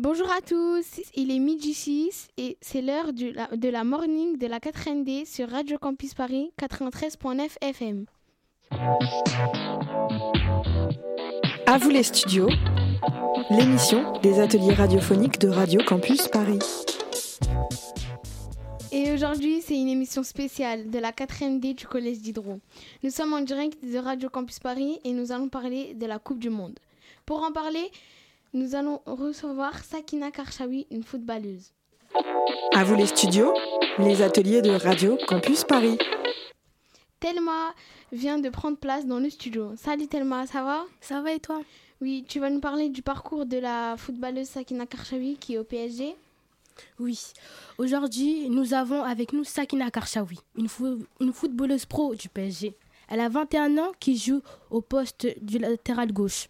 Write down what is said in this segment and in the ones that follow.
Bonjour à tous, il est midi 6 et c'est l'heure de la, de la morning de la 4ND sur Radio Campus Paris 93.9 FM. À vous les studios, l'émission des ateliers radiophoniques de Radio Campus Paris. Et aujourd'hui, c'est une émission spéciale de la 4ND du Collège d'Hydro. Nous sommes en direct de Radio Campus Paris et nous allons parler de la Coupe du Monde. Pour en parler, nous allons recevoir Sakina Karchawi, une footballeuse. À vous les studios, les ateliers de Radio Campus Paris. Thelma vient de prendre place dans le studio. Salut Thelma, ça va? Ça va et toi? Oui, tu vas nous parler du parcours de la footballeuse Sakina Karchawi qui est au PSG Oui. Aujourd'hui, nous avons avec nous Sakina Karchawi, une, une footballeuse pro du PSG. Elle a 21 ans qui joue au poste du latéral gauche.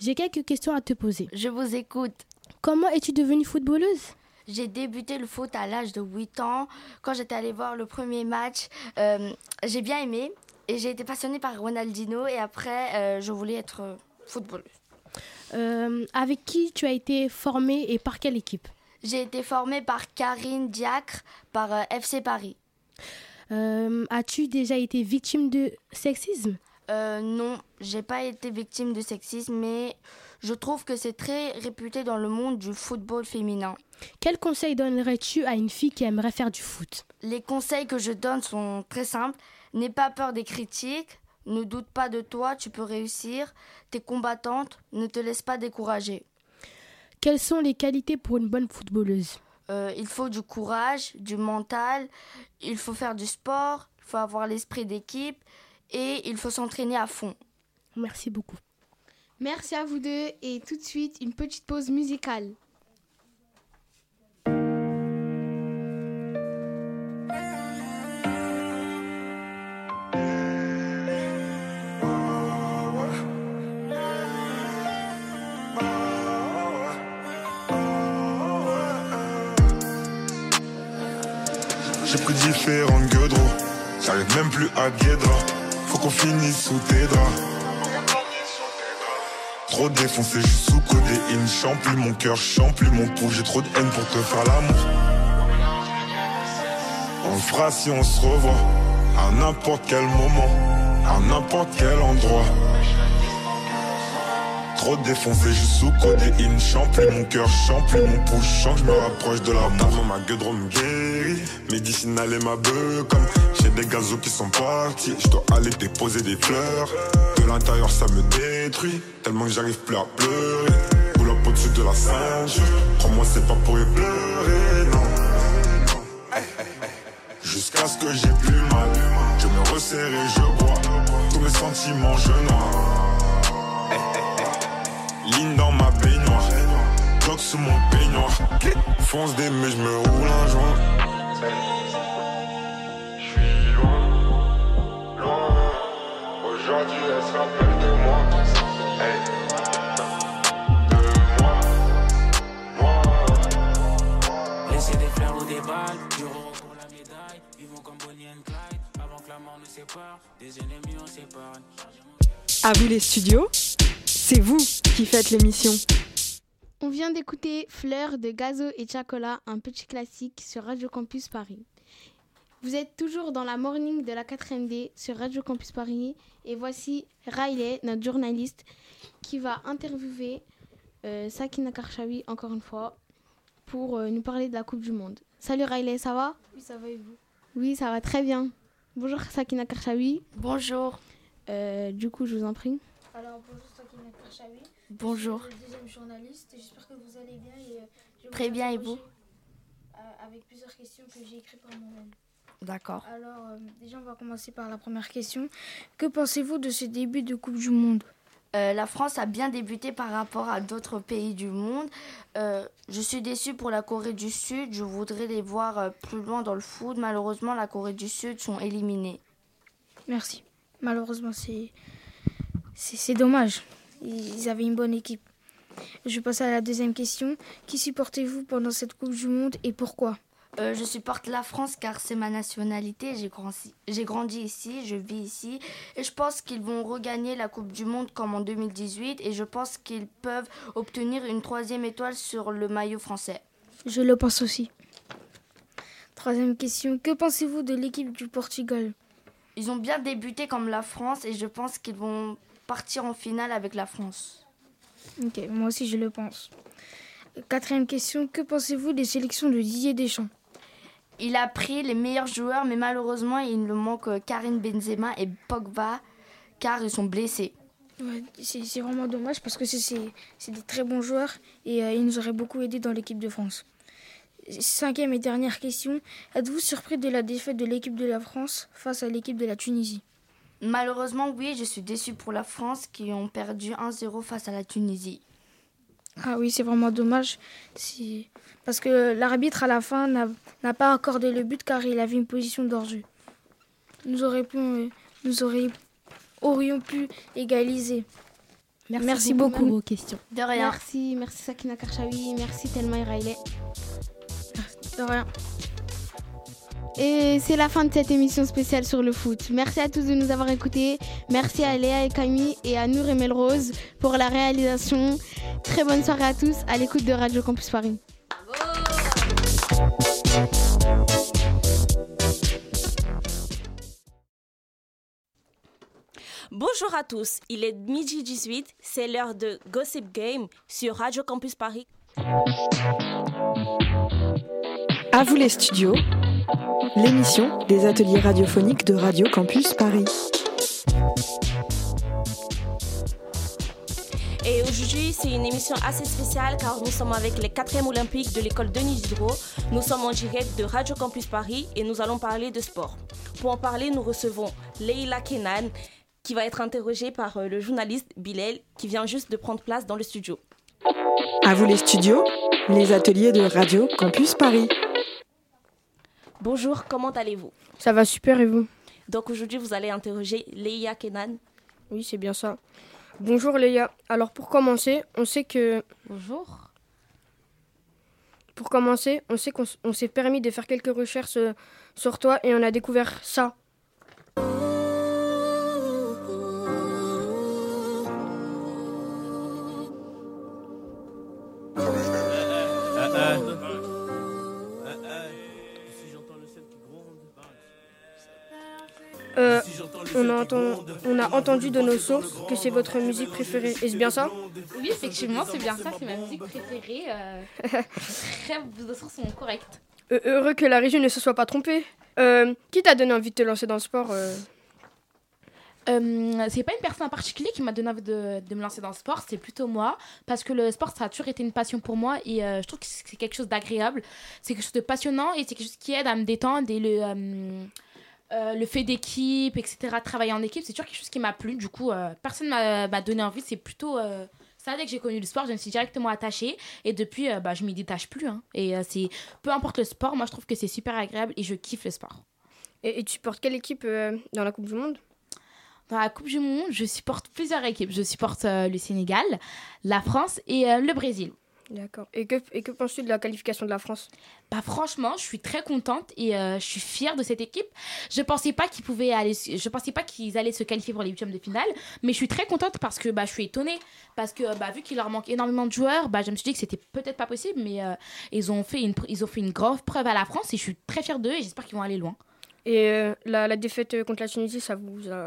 J'ai quelques questions à te poser. Je vous écoute. Comment es-tu devenue footballeuse? J'ai débuté le foot à l'âge de 8 ans. Quand j'étais allée voir le premier match, euh, j'ai bien aimé et j'ai été passionnée par Ronaldinho et après, euh, je voulais être footballeuse. Euh, avec qui tu as été formée et par quelle équipe? J'ai été formée par Karine Diacre, par FC Paris. As-tu déjà été victime de sexisme? Euh, non, j'ai pas été victime de sexisme, mais je trouve que c'est très réputé dans le monde du football féminin. Quel conseil donnerais-tu à une fille qui aimerait faire du foot? Les conseils que je donne sont très simples. N'aie pas peur des critiques, ne doute pas de toi, tu peux réussir. T'es combattante, ne te laisse pas décourager. Quelles sont les qualités pour une bonne footballeuse? Euh, Il faut du courage, du mental, il faut faire du sport, il faut avoir l'esprit d'équipe, et il faut s'entraîner à fond. Merci beaucoup. Merci à vous deux et tout de suite une petite pause musicale. J'ai pris différentes gueudres, j'arrive même plus à Guédra. Qu'on finisse sous tes draps. Trop défoncé, juste sous codéine. Chant plus mon cœur, chant plus mon pouls. J'ai trop de haine pour te faire l'amour. On le fera si on se revoit. À n'importe quel moment, à n'importe quel endroit. Trop défoncé, juste sous codéine. Chant plus mon cœur, chant plus mon pouls. Chant que je me rapproche de la mort. Ma gueule me guérit. Médicinale et ma beuh comme j'ai des gazos qui sont partis. Je dois aller déposer des fleurs. De l'intérieur ça me détruit. Tellement que j'arrive plus à pleurer. Boule au-dessus de la ceinture. Crois-moi c'est pas pour y pleurer, non. Jusqu'à ce que j'ai plus mal. Je me resserre et je bois. Tous mes sentiments je noie. Ligne dans ma baignoire. Bloc sous mon peignoir. Fonce des mais je me roule un joint. Mort nous sépare. Des ennemis, on s'épargne. À vous les studios, c'est vous qui faites l'émission. On vient d'écouter Fleurs de Gazo et Chacola, un petit classique sur Radio Campus Paris. Vous êtes toujours dans la morning de la 4MD sur Radio Campus Paris et voici Riley, notre journaliste, qui va interviewer euh, Sakina Karchawi encore une fois pour euh, nous parler de la Coupe du Monde. Salut Riley, ça va? Oui, ça va et vous? Oui, ça va très bien. Bonjour Sakina Karchawi. Bonjour. Euh, du coup, je vous en prie. Alors, bonjour Sakina Karchawi. Bonjour. Je suis le deuxième journaliste. J'espère que vous allez bien. Et, euh, je Très bien, et vous? euh, Avec plusieurs questions que j'ai écrites par moi-même. D'accord. Alors, euh, déjà, on va commencer par la première question. Que pensez-vous de ce début de Coupe du Monde? Euh, la France a bien débuté par rapport à d'autres pays du monde. Euh, je suis déçue pour la Corée du Sud. Je voudrais les voir plus loin dans le foot. Malheureusement, la Corée du Sud sont éliminés. Merci. Malheureusement, c'est c'est c'est dommage. Ils avaient une bonne équipe. Je passe à la deuxième question. Qui supportez-vous pendant cette Coupe du Monde et pourquoi? Euh, je supporte la France car c'est ma nationalité. J'ai grandi, j'ai grandi ici, je vis ici. Et je pense qu'ils vont regagner la Coupe du Monde comme en 2018. Et je pense qu'ils peuvent obtenir une troisième étoile sur le maillot français. Je le pense aussi. Troisième question. Que pensez-vous de l'équipe du Portugal? Ils ont bien débuté comme la France et je pense qu'ils vont partir en finale avec la France. Ok, moi aussi je le pense. Quatrième question. Que pensez-vous des sélections de Didier Deschamps? Il a pris les meilleurs joueurs, mais malheureusement, il nous manque euh, Karim Benzema et Pogba car ils sont blessés. Ouais, c'est vraiment dommage parce que c'est- des très bons joueurs et euh, ils nous auraient beaucoup aidé dans l'équipe de France. Cinquième et dernière question. Êtes-vous surpris de la défaite de l'équipe de la France face à l'équipe de la Tunisie? Malheureusement, oui, je suis déçue pour la France qui ont perdu 1-0 face à la Tunisie. Ah oui, c'est vraiment dommage. C'est- Parce que l'arbitre à la fin n'a n'a pas accordé le but car il avait une position d'hors-jeu. Nous, aurions pu, nous aurions, aurions pu égaliser. Merci beaucoup. pour vos questions. De rien. Merci, merci Sakina Karchaoui, merci Thelma et Riley. De rien. Et c'est la fin de cette émission spéciale sur le foot. Merci à tous de nous avoir écoutés. Merci à Léa et Camille et à Nour et Melrose pour la réalisation. Très bonne soirée à tous à l'écoute de Radio Campus Paris. Bonjour à tous, il est midi 18, c'est l'heure de Gossip Game sur Radio Campus Paris. À vous les studios, l'émission des ateliers radiophoniques de Radio Campus Paris. Et aujourd'hui, c'est une émission assez spéciale car nous sommes avec les 4e olympiques de l'école Denis Diderot. Nous sommes en direct de Radio Campus Paris et nous allons parler de sport. Pour en parler, nous recevons Leila Kenan qui va être interrogée par euh, le journaliste Bilal qui vient juste de prendre place dans le studio. À vous les studios, les ateliers de Radio Campus Paris. Bonjour, comment allez-vous? Ça va super et vous? Donc aujourd'hui, vous allez interroger Leila Kenan. Oui, c'est bien ça. Bonjour Léa. Alors pour commencer, on sait que Bonjour. pour commencer, on sait qu'on s'est permis de faire quelques recherches euh, sur toi et on a découvert ça. Euh, a on a entendu de nos sources que c'est votre musique préférée. Est-ce bien ça? Oui, effectivement, c'est bien ça, c'est ma musique préférée. euh, très, vos sources sont correctes. Euh, Heureux que la région ne se soit pas trompée. Euh, qui t'a donné envie de te lancer dans le sport euh? Euh, c'est pas une personne en particulier qui m'a donné envie de, de me lancer dans le sport, c'est plutôt moi. Parce que le sport, ça a toujours été une passion pour moi et euh, je trouve que c'est quelque chose d'agréable. C'est quelque chose de passionnant et c'est quelque chose qui aide à me détendre et le. euh, euh, le fait d'équipe, etc., travailler en équipe, c'est toujours quelque chose qui m'a plu. Du coup, euh, personne m'a m'a donné envie. C'est plutôt euh, ça, dès que j'ai connu le sport, je me suis directement attachée. Et depuis, euh, bah, je m'y détache plus. hein. Et c'est peu importe le sport, moi, je trouve que c'est super agréable et je kiffe le sport. et, et tu supportes quelle équipe dans la Coupe du Monde? Dans la Coupe du Monde, je supporte plusieurs équipes. Je supporte le Sénégal, la France et le Brésil. D'accord. Et que, penses-tu de la qualification de la France? Bah franchement, je suis très contente et euh, je suis fière de cette équipe. Je pensais pas qu'ils pensais pas qu'ils allaient se qualifier pour les huitièmes de finale, mais je suis très contente parce que bah je suis étonnée parce que bah vu qu'il leur manque énormément de joueurs, bah je me suis dit que c'était peut-être pas possible, mais euh, ils ont fait une, ils ont fait une preuve à la France et je suis très fière d'eux et j'espère qu'ils vont aller loin. Et euh, la, la défaite euh, contre la Tunisie, ça vous a...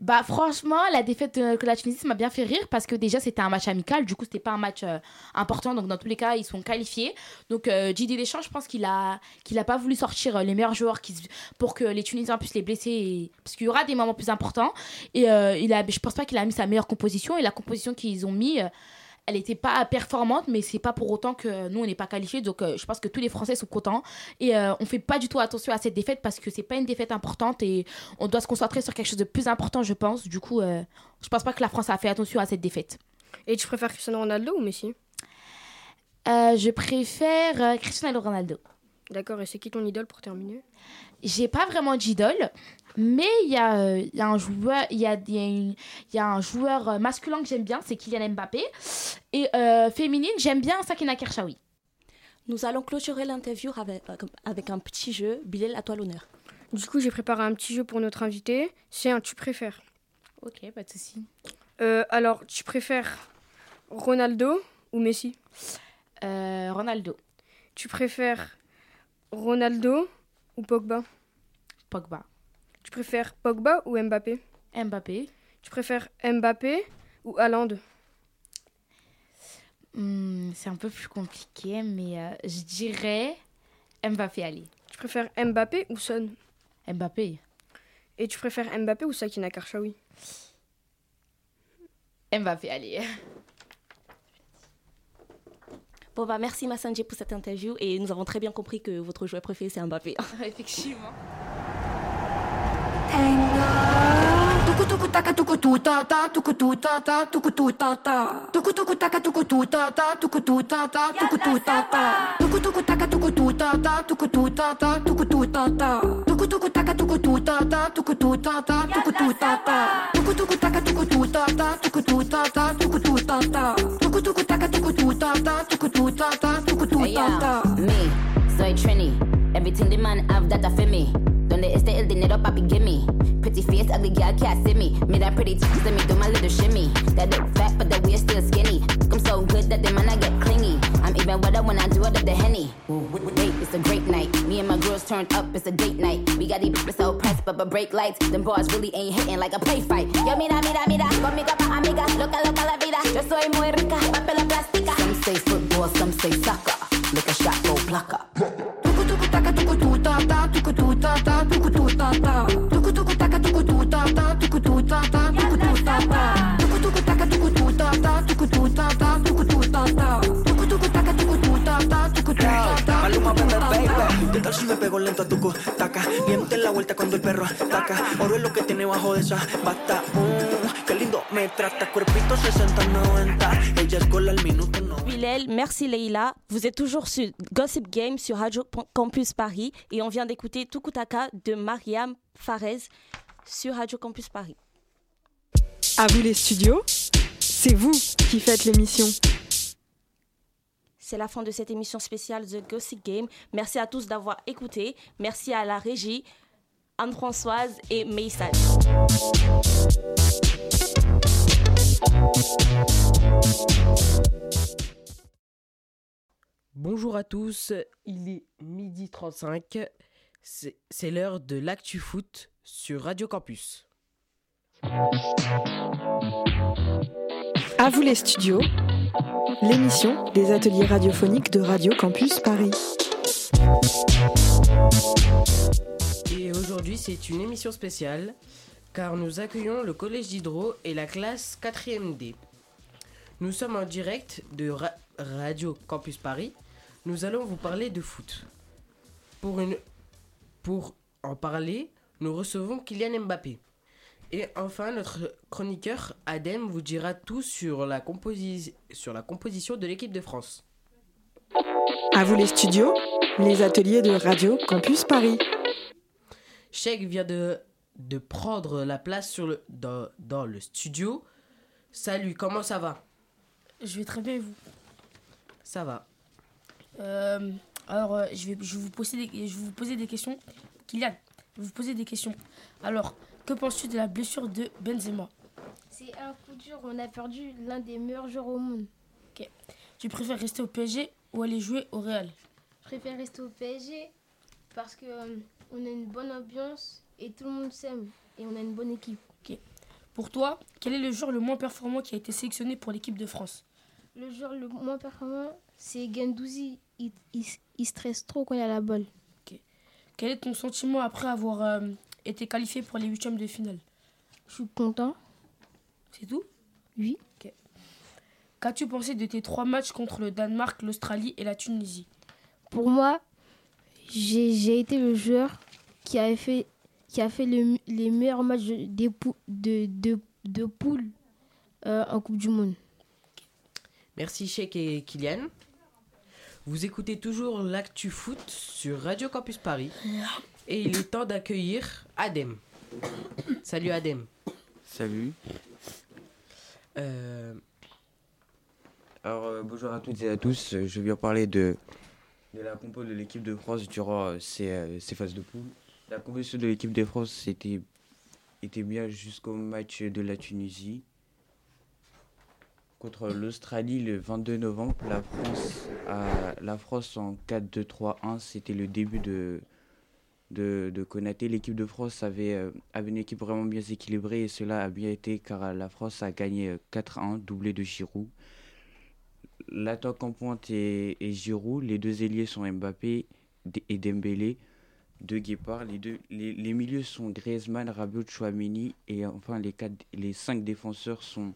Bah franchement, la défaite euh, que la Tunisie m'a bien fait rire parce que déjà c'était un match amical, du coup c'était pas un match important, donc dans tous les cas ils sont qualifiés. Donc euh, Didier Deschamps, je pense qu'il a qu'il a pas voulu sortir les meilleurs joueurs qui, pour que les Tunisiens puissent les blesser, parce qu'il y aura des moments plus importants. Et il a, je pense pas qu'il a mis sa meilleure composition et la composition qu'ils ont mis. Elle n'était pas performante, mais c'est pas pour autant que nous on n'est pas qualifiés. Donc euh, je pense que tous les Français sont contents et euh, on fait pas du tout attention à cette défaite parce que c'est pas une défaite importante et on doit se concentrer sur quelque chose de plus important, je pense. Du coup, euh, je pense pas que la France a fait attention à cette défaite. Et tu préfères Cristiano Ronaldo ou Messi? Euh, je préfère euh, Cristiano Ronaldo. D'accord, et c'est qui ton idole pour terminer? J'ai pas vraiment d'idole, mais il y, a, euh, il y a un joueur, il y a, y a une- il y a un joueur euh, masculin que j'aime bien, c'est Kylian Mbappé. Et euh, féminine, j'aime bien Sakina Kershawi. Nous allons clôturer l'interview avec, avec un petit jeu. Bilal, à toi l'honneur. Du coup, j'ai préparé un petit jeu pour notre invité. C'est un tu préfères. Ok, pas de souci. Euh, alors, tu préfères Ronaldo ou Messi? Euh, Ronaldo, Tu préfères Ronaldo ou Pogba? Pogba, Tu préfères Pogba ou Mbappé? Mbappé. Tu préfères Mbappé ou Haaland? Hmm, c'est un peu plus compliqué, mais euh, je dirais Mbappé, allez. Tu préfères Mbappé ou Son? Mbappé. Et tu préfères Mbappé ou Sakina Karchaoui? Mbappé, allez. Bon, bah, merci Massanji pour cette interview et nous avons très bien compris que votre joueur préféré c'est Mbappé. Effectivement. Tuku tuku taka tuku tu ta ta tuku tu ta ta. Me, soy Trini. Everything the man have that I feel me. Donde esté el dinero, papi, gimme. Pretty face, ugly girl can't see me. Me that pretty teeth, let me do my little shimmy. That look fat, but that we're still skinny. I'm so good that the man I get clingy. I'm even wetter when I do it up the henny. Wait, it's a great night. Me and my girls turned up, it's a date night. Got these bitches so pressed, but but break lights. Them bars really ain't hitting like a play fight. Yo, mira, mira, mira, conmigo pa' amiga. Loca, loca la vida. Yo soy muy rica, papel plástica. Some say football, some say soccer. Look a shot, go plucker. tuku tuku taka tuku tu ta ta tuku tu ta ta tuku tu ta ta tuku tuku taka tuku tu ta ta tuku tu ta ta tuku tu ta ta baby. ¿Qué tal si me pego lento a tu taca? Miente la vuelta cuando el perro ataca. Oro es lo que tiene bajo de esa bata. Mm, qué lindo me trata. Cuerpito 60-90. Ella es gol al minuto, no. Bilal, merci Leïla. Vous êtes toujours sur Gossip Game sur Radio Campus Paris et on vient d'écouter Tukutaka de Mariam Farez sur Radio Campus Paris. À vous les studios, c'est vous qui faites l'émission. C'est la fin de cette émission spéciale The Gossip Game. Merci à tous d'avoir écouté. Merci à la régie, Anne-Françoise et Meissal. Bonjour à tous, il est midi 35, c'est c'est l'heure de l'actu foot sur Radio Campus. À vous les studios, l'émission des ateliers radiophoniques de Radio Campus Paris. Et aujourd'hui c'est une émission spéciale car nous accueillons le collège d'Hydro et la classe 4e D. Nous sommes en direct de Ra- Radio Campus Paris. Nous allons vous parler de foot. Pour. Pour en parler, nous recevons Kylian Mbappé. Et enfin, notre chroniqueur Adem vous dira tout sur la, composi- sur la composition de l'équipe de France. À vous les studios, les ateliers de Radio Campus Paris. Sheik vient de, de prendre la place sur le, dans, dans le studio. Salut, comment ça va? Je vais très bien et vous? Ça va. Euh, Alors, euh, je, vais, je, vais vous poser des, je vais vous poser des questions. Kylian, je vais vous poser des questions. Alors, que penses-tu de la blessure de Benzema? C'est un coup dur, on a perdu l'un des meilleurs joueurs au monde. Ok. Tu préfères rester au PSG ou aller jouer au Real? Je préfère rester au PSG parce que euh, on a une bonne ambiance et tout le monde s'aime et on a une bonne équipe. Ok. Pour toi, quel est le joueur le moins performant qui a été sélectionné pour l'équipe de France? Le joueur le moins performant, c'est Gendouzi. Il, il- il stresse trop quand il a la balle. Quel est ton sentiment après avoir euh, été qualifié pour les huitièmes de finale Je suis content. C'est tout? Oui. Qu'as-tu pensé de tes trois matchs contre le Danemark, l'Australie et la Tunisie? Pour moi, j'ai été le joueur qui a fait, qui a fait le- les meilleurs matchs de, de, de, de poule euh, en Coupe du Monde. Merci Sheik et Kylian. Vous écoutez toujours l'actu foot sur Radio Campus Paris. Et il est temps d'accueillir Adem. Salut Adem. Salut. Euh, Alors, euh, bonjour à toutes et à tous. Je viens parler de de la compo de l'équipe de France durant ces, ces phases de poule. La composition de l'équipe de France était, était bien jusqu'au match de la Tunisie. Contre l'Australie le 22 novembre, la France, a, la France en 4-2-3-1, c'était le début de, de, de Konaté. L'équipe de France avait, euh, avait une équipe vraiment bien équilibrée et cela a bien été car la France a gagné euh, 4-1, doublé de Giroud. L'attaque en pointe est, est Giroud, les deux ailiers sont Mbappé et Dembélé, deux guépards. Les, deux, les, milieux sont Griezmann, Rabiot, Chouamini et enfin les, quatre, cinq défenseurs sont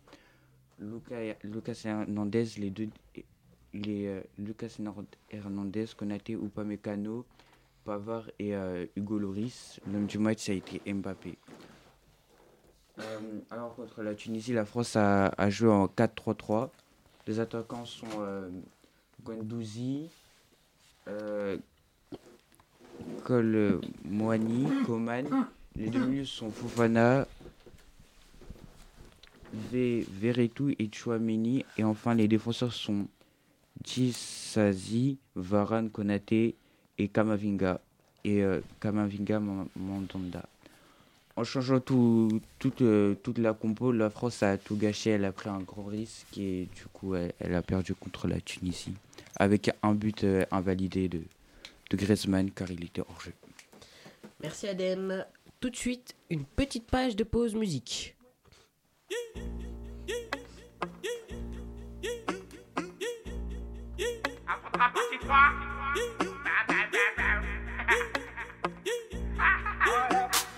Lucas, Lucas Hernandez, les deux les, euh, Lucas Hernandez, Konaté, Upamecano, Pavard et euh, Hugo Loris. L'homme du match, a été Mbappé. Euh, alors contre la Tunisie, la France a, joué en 4-3-3. Les attaquants sont euh, Guendouzi, euh, Kol Moani, Coman. Les deux milieux sont Fofana, Veretout et Chouameni. Et enfin, les défenseurs sont Djisazi, Varane, Konaté et Kamavinga. Et euh, Kamavinga Man- Mandanda. En changeant tout, toute, euh, toute la compo, la France a tout gâché. Elle a pris un gros risque et du coup, elle, elle a perdu contre la Tunisie. Avec un but euh, invalidé de, de Griezmann car il était hors jeu. Merci Adem. Tout de suite, une petite page de pause musique.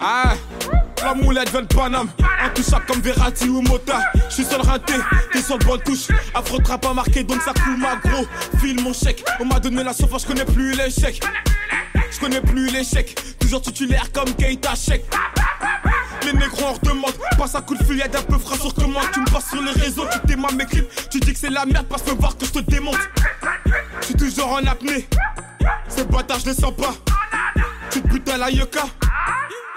Ah, la moulette vient de Paname, intouchable comme Verratti ou Mota. Je suis seul raté, t'es sur le bon touche. Affrontera pas marqué, donc ça coule ma gros. File mon chèque, on m'a donné la sauce, je connais plus l'échec. Je connais plus l'échec, toujours titulaire comme Keita Chèque. Les négros en redemande, passe un coup de fil, y'a d'un peu frais sur commande. Tu me passes sur les réseaux, tu t'aimes mes clips. Tu dis que c'est la merde, passe me voir que je te démonte. Je suis toujours en apnée, ces bâtards je sens pas. Tu te butes à la yoka.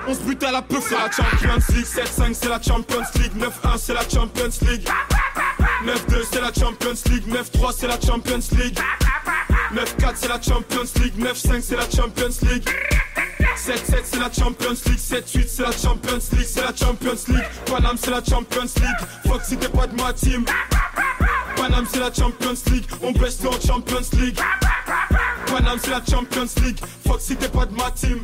On se bute à la peuf, c'est la Champions League 7-5 c'est la Champions League 9-1 c'est la Champions League 9-2 c'est la Champions League 9-3 c'est la Champions League 9-4 c'est la Champions League 9-5 c'est la Champions League 7-7 c'est la Champions League 7-8 c'est la Champions League C'est la Champions League Paname c'est la Champions League Fuck si t'es pas de ma team Paname c'est la Champions League On baisse en Champions League Paname c'est la Champions League Fuck si t'es pas de ma team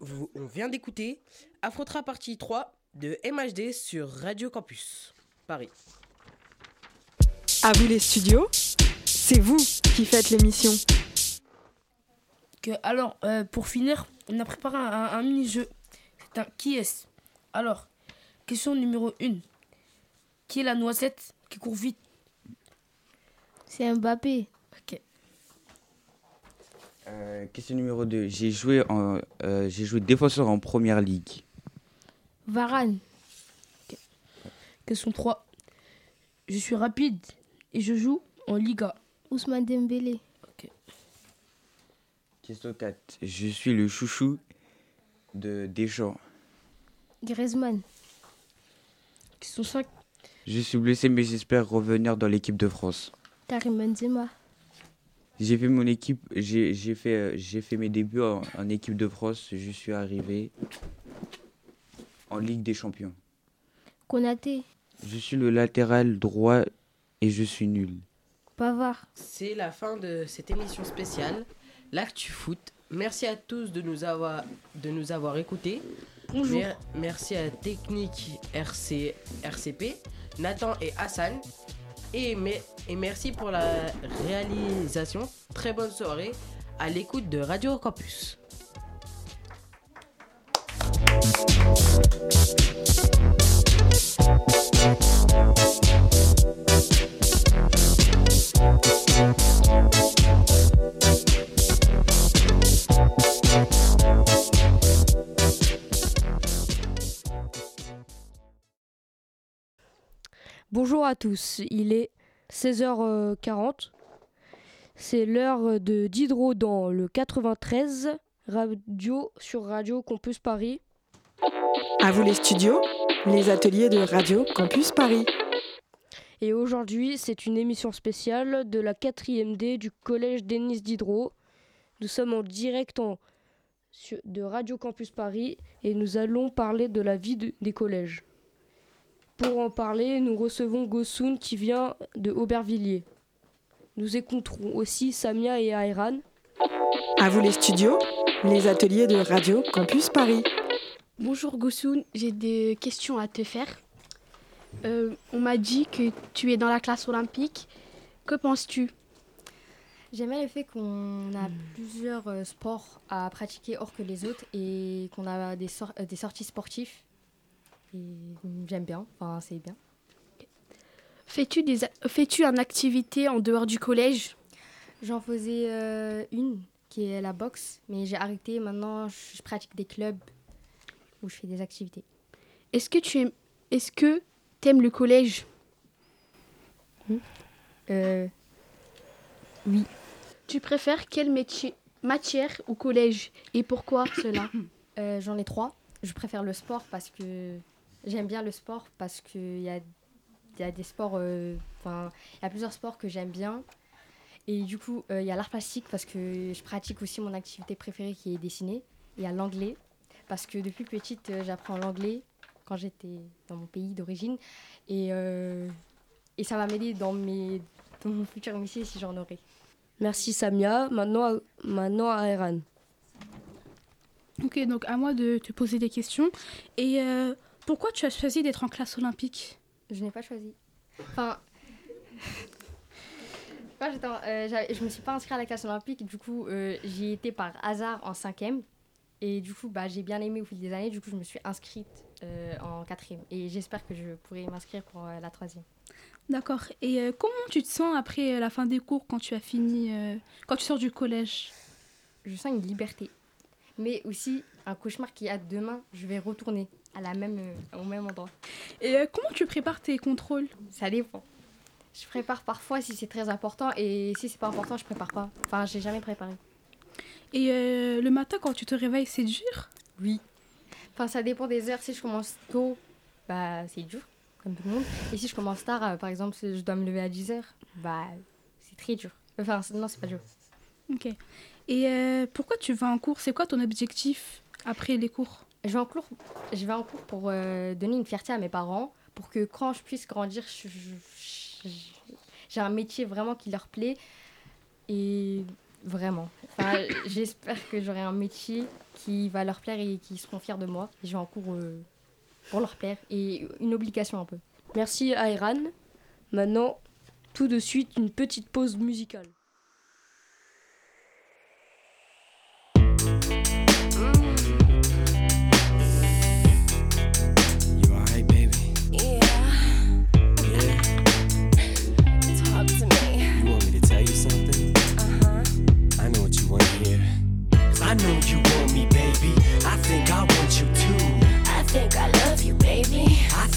Vous- on vient d'écouter Afrotra partie 3 de MHD sur Radio Campus Paris. À vous les studios, c'est vous qui faites l'émission. Que, alors, euh, pour finir, on a préparé un, un- un mini-jeu. C'est un qui est Alors, question numéro 1. Qui est la noisette qui court vite? C'est Mbappé. Euh, question numéro 2. J'ai joué, en, euh, j'ai joué défenseur en première ligue. Varane. Question 3. Je suis rapide et je joue en Liga. Ousmane Dembélé. Question 4. Je suis le chouchou de Deschamps. Griezmann. Question 5. Je suis blessé mais j'espère revenir dans l'équipe de France. Karim Benzema. J'ai fait mon équipe, j'ai fait, euh, mes débuts en, en équipe de France. Je suis arrivé en Ligue des Champions. Konaté. Je suis le latéral droit et je suis nul. Pavard. C'est la fin de cette émission spéciale, l'Actu Foot. Merci à tous de nous avoir, de nous avoir écoutés. Bonjour. Mer- merci à Technique RC, RCP, Nathan et Hassan. Et, me- et merci pour la réalisation. Très bonne soirée à l'écoute de Radio Campus. Bonjour à tous, il est 16h40. C'est l'heure de Diderot dans le 93, radio sur Radio Campus Paris. À vous les studios, les ateliers de Radio Campus Paris. Et aujourd'hui, c'est une émission spéciale de la 4e D du collège Denis Diderot. Nous sommes en direct en, de Radio Campus Paris et nous allons parler de la vie de- des collèges. Pour en parler, nous recevons Gossoun qui vient de Aubervilliers. Nous écouterons aussi Samia et Ayran. À vous les studios, les ateliers de Radio Campus Paris. Bonjour Gossoun, j'ai des questions à te faire. Euh, on m'a dit que tu es dans la classe olympique. Que penses-tu? J'aime bien le fait qu'on a plusieurs euh, sports à pratiquer hors que les autres et qu'on a des, euh, des sorties sportives. Et j'aime bien, enfin c'est bien. Fais-tu des a- fais-tu une activité en dehors du collège? J'en faisais euh, une qui est la boxe, mais j'ai arrêté. Maintenant, je pratique des clubs où je fais des activités. Est-ce que tu aimes est-ce que t'aimes le collège? Euh, oui. Tu préfères quelle métier, matière au collège et pourquoi cela? Euh, J'en ai trois. Je préfère le sport parce que j'aime bien le sport parce qu'il y a, il y a des sports, euh, enfin, il y a plusieurs sports que j'aime bien. Et du coup, euh, il y a l'art plastique parce que je pratique aussi mon activité préférée qui est dessiner. Il y a l'anglais parce que depuis petite, euh, j'apprends l'anglais quand j'étais dans mon pays d'origine. Et, euh, et ça va m'aider dans, mes, dans mon futur métier si j'en aurai. Merci Samia. Maintenant, à- maintenant à Ayran. Ok, donc à moi de te poser des questions. Et euh, pourquoi tu as choisi d'être en classe olympique? Je n'ai pas choisi. Enfin. Moi, euh, je me suis pas inscrite à la classe olympique, du coup, euh, j'y ai été par hasard en cinquième. Et du coup, bah, j'ai bien aimé au fil des années, du coup, je me suis inscrite euh, en quatrième. Et j'espère que je pourrai m'inscrire pour euh, la troisième. D'accord. Et comment tu te sens après la fin des cours quand tu as fini, quand tu sors du collège? Je sens une liberté. Mais aussi un cauchemar qui a demain, je vais retourner à la même, euh, au même endroit. Et euh, comment tu prépares tes contrôles? Ça dépend. Je prépare parfois si c'est très important et si c'est pas important, je prépare pas. Enfin, j'ai jamais préparé. Et euh, le matin quand tu te réveilles, c'est dur? Oui. Enfin, ça dépend des heures. Si je commence tôt, bah, c'est dur, comme tout le monde. Et si je commence tard, euh, par exemple, si je dois me lever à 10 heures, bah, c'est très dur. Enfin, non, c'est pas dur. Ok. Et euh, pourquoi tu vas en cours? C'est quoi ton objectif après les cours? Je vais en cours, pour euh, donner une fierté à mes parents, pour que quand je puisse grandir, j'ai un métier vraiment qui leur plaît. Et vraiment. J'espère que j'aurai un métier qui va leur plaire et qui seront fiers de moi. Je vais en cours euh, pour leur plaire et une obligation un peu. Merci Ayran. Maintenant, tout de suite, une petite pause musicale.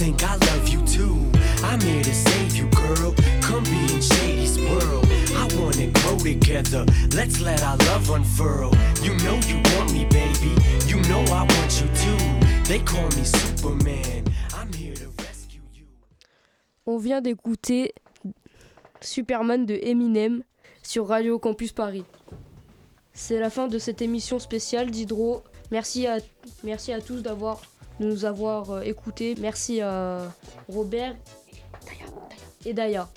Think I love you too. I'm here to save you, girl. Come be in Shady's world. I wanna grow together. Let's let our love unfurl. You know you want me, baby. You know I want you too. They call me Superman. I'm here to rescue you. On vient d'écouter Superman de Eminem sur Radio Campus Paris. C'est la fin de cette émission spéciale d'Hydro. Merci à, merci à tous d'avoir de nous avoir euh, écoutés. Merci à Robert et Daya.